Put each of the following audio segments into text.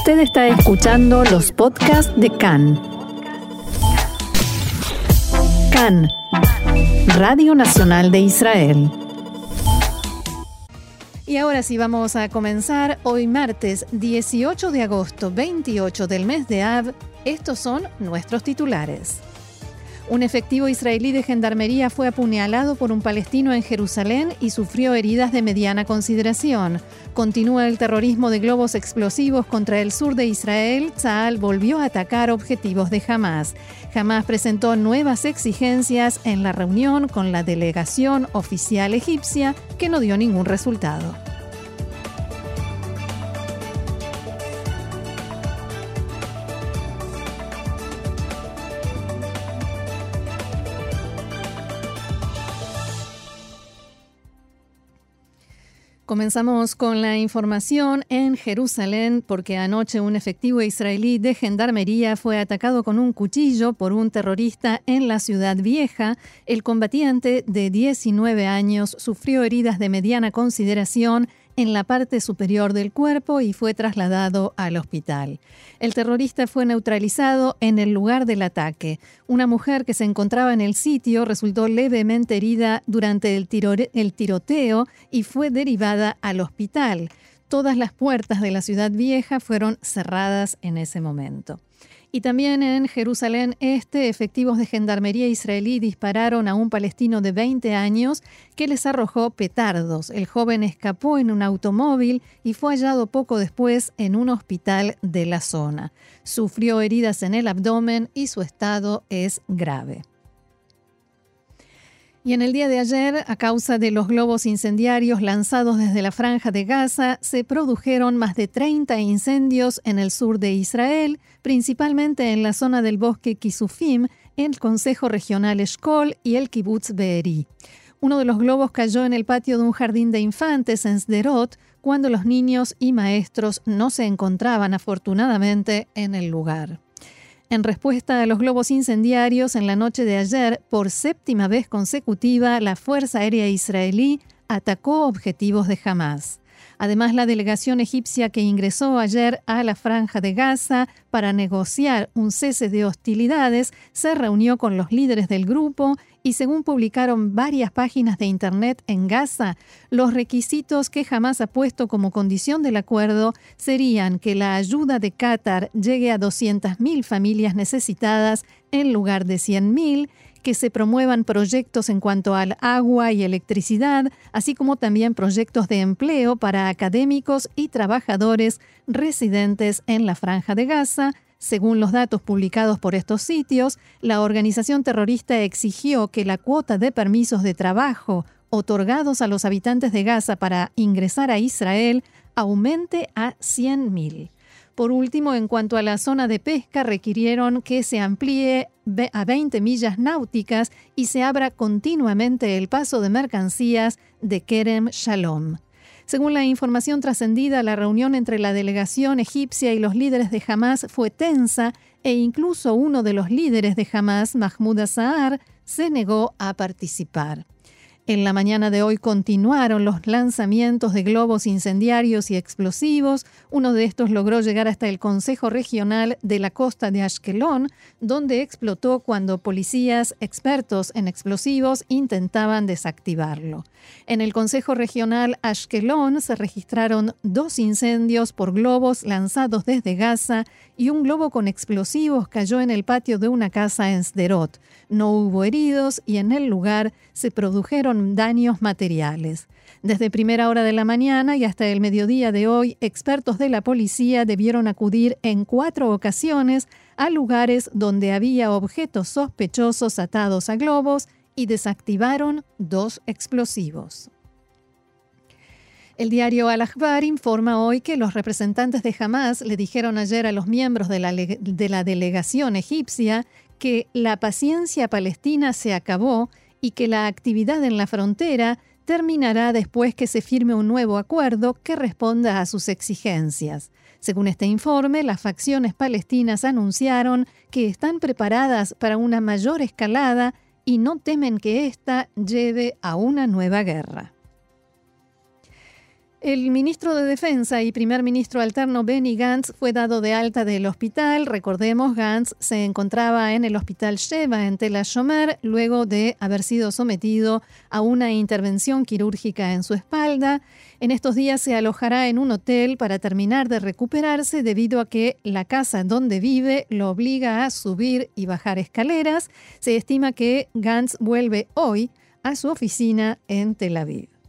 Usted está escuchando los podcasts de CAN. CAN, Radio Nacional de Israel. Y ahora sí vamos a comenzar hoy martes 18 de agosto, 28 del mes de Av. Estos son nuestros titulares. Un efectivo israelí de gendarmería fue apuñalado por un palestino en Jerusalén y sufrió heridas de mediana consideración. Continúa el terrorismo de globos explosivos contra el sur de Israel. Tzal volvió a atacar objetivos de Hamas. Hamas presentó nuevas exigencias en la reunión con la delegación oficial egipcia que no dio ningún resultado. Comenzamos con la información en Jerusalén porque anoche un efectivo israelí de gendarmería fue atacado con un cuchillo por un terrorista en la ciudad vieja. El combatiente de 19 años sufrió heridas de mediana consideración en la parte superior del cuerpo y fue trasladado al hospital. El terrorista fue neutralizado en el lugar del ataque. Una mujer que se encontraba en el sitio resultó levemente herida durante el, el tiroteo y fue derivada al hospital. Todas las puertas de la ciudad vieja fueron cerradas en ese momento. Y también en Jerusalén Este, efectivos de gendarmería israelí dispararon a un palestino de 20 años que les arrojó petardos. El joven escapó en un automóvil y fue hallado poco después en un hospital de la zona. Sufrió heridas en el abdomen y su estado es grave. Y en el día de ayer, a causa de los globos incendiarios lanzados desde la franja de Gaza, se produjeron más de 30 incendios en el sur de Israel, principalmente en la zona del bosque Kisufim, el Consejo Regional Eshkol y el Kibbutz Be'eri. Uno de los globos cayó en el patio de un jardín de infantes en Sderot cuando los niños y maestros no se encontraban afortunadamente en el lugar. En respuesta a los globos incendiarios, en la noche de ayer, por séptima vez consecutiva, la Fuerza Aérea Israelí atacó objetivos de Hamas. Además, la delegación egipcia que ingresó ayer a la franja de Gaza para negociar un cese de hostilidades se reunió con los líderes del grupo y según publicaron varias páginas de Internet en Gaza, los requisitos que jamás ha puesto como condición del acuerdo serían que la ayuda de Qatar llegue a 200.000 familias necesitadas en lugar de 100.000, que se promuevan proyectos en cuanto al agua y electricidad, así como también proyectos de empleo para académicos y trabajadores residentes en la franja de Gaza, según los datos publicados por estos sitios, la organización terrorista exigió que la cuota de permisos de trabajo otorgados a los habitantes de Gaza para ingresar a Israel aumente a 100.000. Por último, en cuanto a la zona de pesca, requirieron que se amplíe a 20 millas náuticas y se abra continuamente el paso de mercancías de Kerem Shalom. Según la información trascendida, la reunión entre la delegación egipcia y los líderes de Hamas fue tensa e incluso uno de los líderes de Hamas, Mahmoud Azahar, se negó a participar. En la mañana de hoy continuaron los lanzamientos de globos incendiarios y explosivos. Uno de estos logró llegar hasta el Consejo Regional de la costa de Ashkelon, donde explotó cuando policías expertos en explosivos intentaban desactivarlo. En el Consejo Regional Ashkelon se registraron dos incendios por globos lanzados desde Gaza y un globo con explosivos cayó en el patio de una casa en Sderot. No hubo heridos y en el lugar se produjeron daños materiales. Desde primera hora de la mañana y hasta el mediodía de hoy, expertos de la policía debieron acudir en cuatro ocasiones a lugares donde había objetos sospechosos atados a globos y desactivaron dos explosivos. El diario Al-Akhbar informa hoy que los representantes de Hamas le dijeron ayer a los miembros de la, de la delegación egipcia que la paciencia palestina se acabó y que la actividad en la frontera terminará después que se firme un nuevo acuerdo que responda a sus exigencias. Según este informe, las facciones palestinas anunciaron que están preparadas para una mayor escalada y no temen que ésta lleve a una nueva guerra. El ministro de Defensa y primer ministro alterno Benny Gantz fue dado de alta del hospital. Recordemos, Gantz se encontraba en el hospital Sheva en Tel Ashomer luego de haber sido sometido a una intervención quirúrgica en su espalda. En estos días se alojará en un hotel para terminar de recuperarse debido a que la casa donde vive lo obliga a subir y bajar escaleras. Se estima que Gantz vuelve hoy a su oficina en Tel Aviv.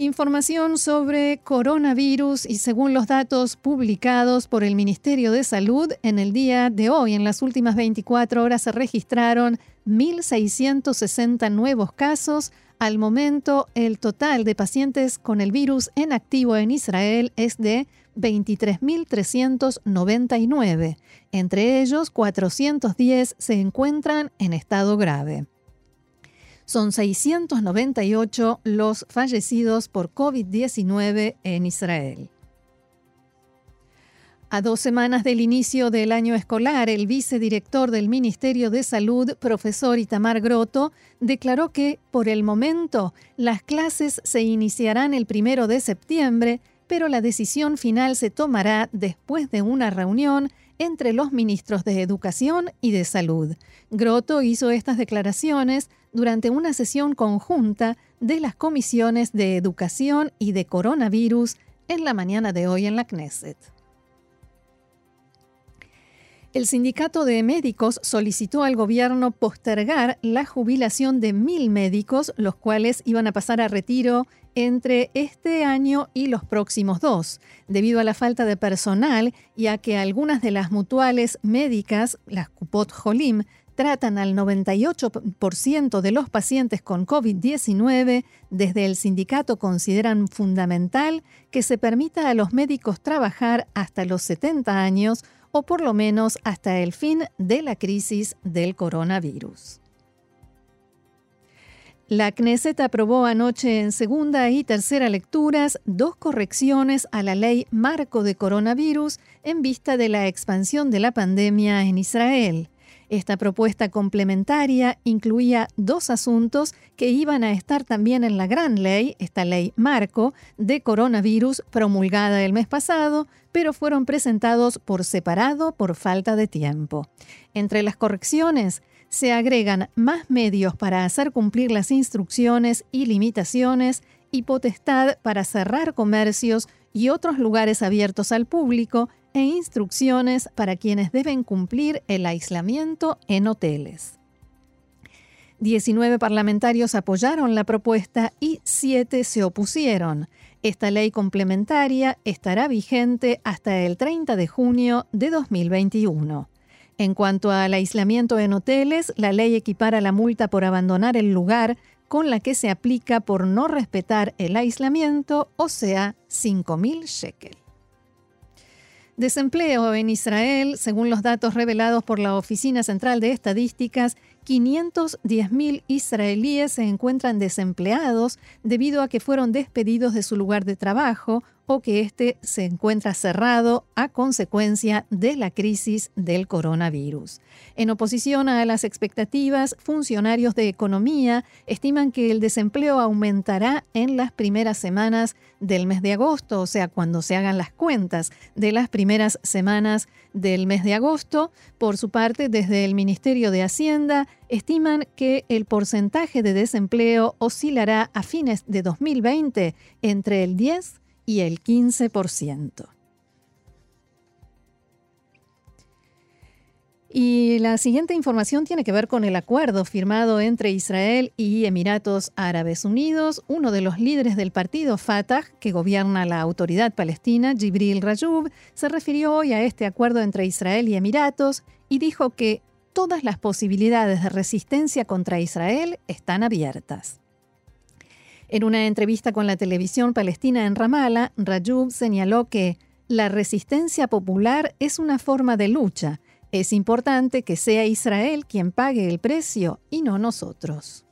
Información sobre coronavirus y según los datos publicados por el Ministerio de Salud, en el día de hoy, en las últimas 24 horas, se registraron 1.660 nuevos casos. Al momento, el total de pacientes con el virus en activo en Israel es de 23.399. Entre ellos, 410 se encuentran en estado grave. Son 698 los fallecidos por COVID-19 en Israel. A dos semanas del inicio del año escolar, el vicedirector del Ministerio de Salud, profesor Itamar Groto, declaró que, por el momento, las clases se iniciarán el primero de septiembre, pero la decisión final se tomará después de una reunión entre los ministros de Educación y de Salud. Groto hizo estas declaraciones durante una sesión conjunta de las comisiones de Educación y de Coronavirus en la mañana de hoy en la Knesset. El sindicato de médicos solicitó al gobierno postergar la jubilación de mil médicos, los cuales iban a pasar a retiro entre este año y los próximos dos, debido a la falta de personal y a que algunas de las mutuales médicas, las Cupot Jolim, tratan al 98% de los pacientes con COVID-19, desde el sindicato consideran fundamental que se permita a los médicos trabajar hasta los 70 años o por lo menos hasta el fin de la crisis del coronavirus. La Knesset aprobó anoche en segunda y tercera lecturas dos correcciones a la ley marco de coronavirus en vista de la expansión de la pandemia en Israel. Esta propuesta complementaria incluía dos asuntos que iban a estar también en la gran ley, esta ley marco, de coronavirus promulgada el mes pasado, pero fueron presentados por separado por falta de tiempo. Entre las correcciones se agregan más medios para hacer cumplir las instrucciones y limitaciones y potestad para cerrar comercios y otros lugares abiertos al público e instrucciones para quienes deben cumplir el aislamiento en hoteles. 19 parlamentarios apoyaron la propuesta y 7 se opusieron. Esta ley complementaria estará vigente hasta el 30 de junio de 2021. En cuanto al aislamiento en hoteles, la ley equipara la multa por abandonar el lugar con la que se aplica por no respetar el aislamiento, o sea, 5.000 shekel. Desempleo en Israel, según los datos revelados por la Oficina Central de Estadísticas, 510.000 israelíes se encuentran desempleados debido a que fueron despedidos de su lugar de trabajo que éste se encuentra cerrado a consecuencia de la crisis del coronavirus. En oposición a las expectativas, funcionarios de economía estiman que el desempleo aumentará en las primeras semanas del mes de agosto, o sea, cuando se hagan las cuentas de las primeras semanas del mes de agosto. Por su parte, desde el Ministerio de Hacienda estiman que el porcentaje de desempleo oscilará a fines de 2020 entre el 10 y el 15%. Y la siguiente información tiene que ver con el acuerdo firmado entre Israel y Emiratos Árabes Unidos. Uno de los líderes del partido Fatah, que gobierna la autoridad palestina, Jibril Rajub, se refirió hoy a este acuerdo entre Israel y Emiratos y dijo que todas las posibilidades de resistencia contra Israel están abiertas. En una entrevista con la televisión palestina en Ramallah, Rajub señaló que la resistencia popular es una forma de lucha. Es importante que sea Israel quien pague el precio y no nosotros.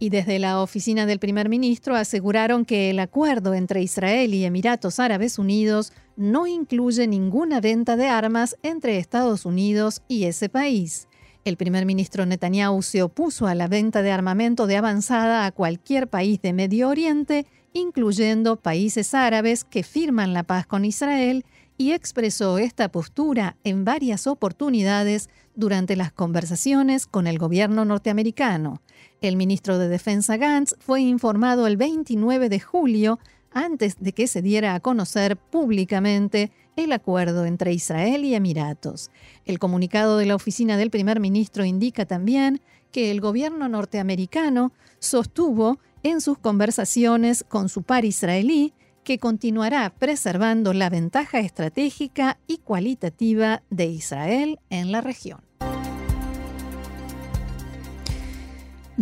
Y desde la oficina del primer ministro aseguraron que el acuerdo entre Israel y Emiratos Árabes Unidos no incluye ninguna venta de armas entre Estados Unidos y ese país. El primer ministro Netanyahu se opuso a la venta de armamento de avanzada a cualquier país de Medio Oriente incluyendo países árabes que firman la paz con Israel, y expresó esta postura en varias oportunidades durante las conversaciones con el gobierno norteamericano. El ministro de Defensa Gantz fue informado el 29 de julio antes de que se diera a conocer públicamente el acuerdo entre Israel y Emiratos. El comunicado de la oficina del primer ministro indica también que el gobierno norteamericano sostuvo en sus conversaciones con su par israelí que continuará preservando la ventaja estratégica y cualitativa de Israel en la región.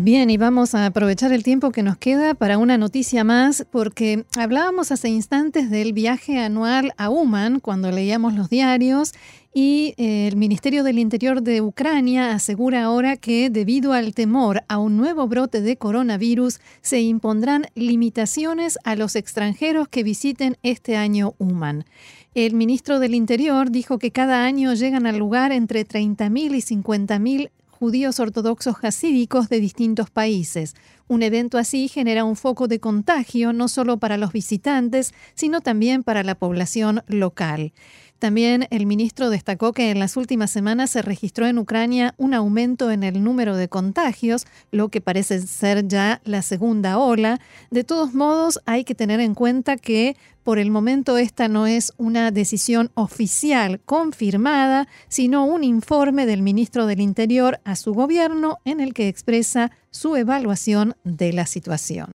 Bien, y vamos a aprovechar el tiempo que nos queda para una noticia más, porque hablábamos hace instantes del viaje anual a Uman cuando leíamos los diarios y eh, el Ministerio del Interior de Ucrania asegura ahora que debido al temor a un nuevo brote de coronavirus se impondrán limitaciones a los extranjeros que visiten este año Uman. El ministro del Interior dijo que cada año llegan al lugar entre 30.000 y 50.000 judíos ortodoxos hasídicos de distintos países. Un evento así genera un foco de contagio no solo para los visitantes, sino también para la población local. También el ministro destacó que en las últimas semanas se registró en Ucrania un aumento en el número de contagios, lo que parece ser ya la segunda ola. De todos modos, hay que tener en cuenta que por el momento esta no es una decisión oficial confirmada, sino un informe del ministro del Interior a su gobierno en el que expresa su evaluación de la situación.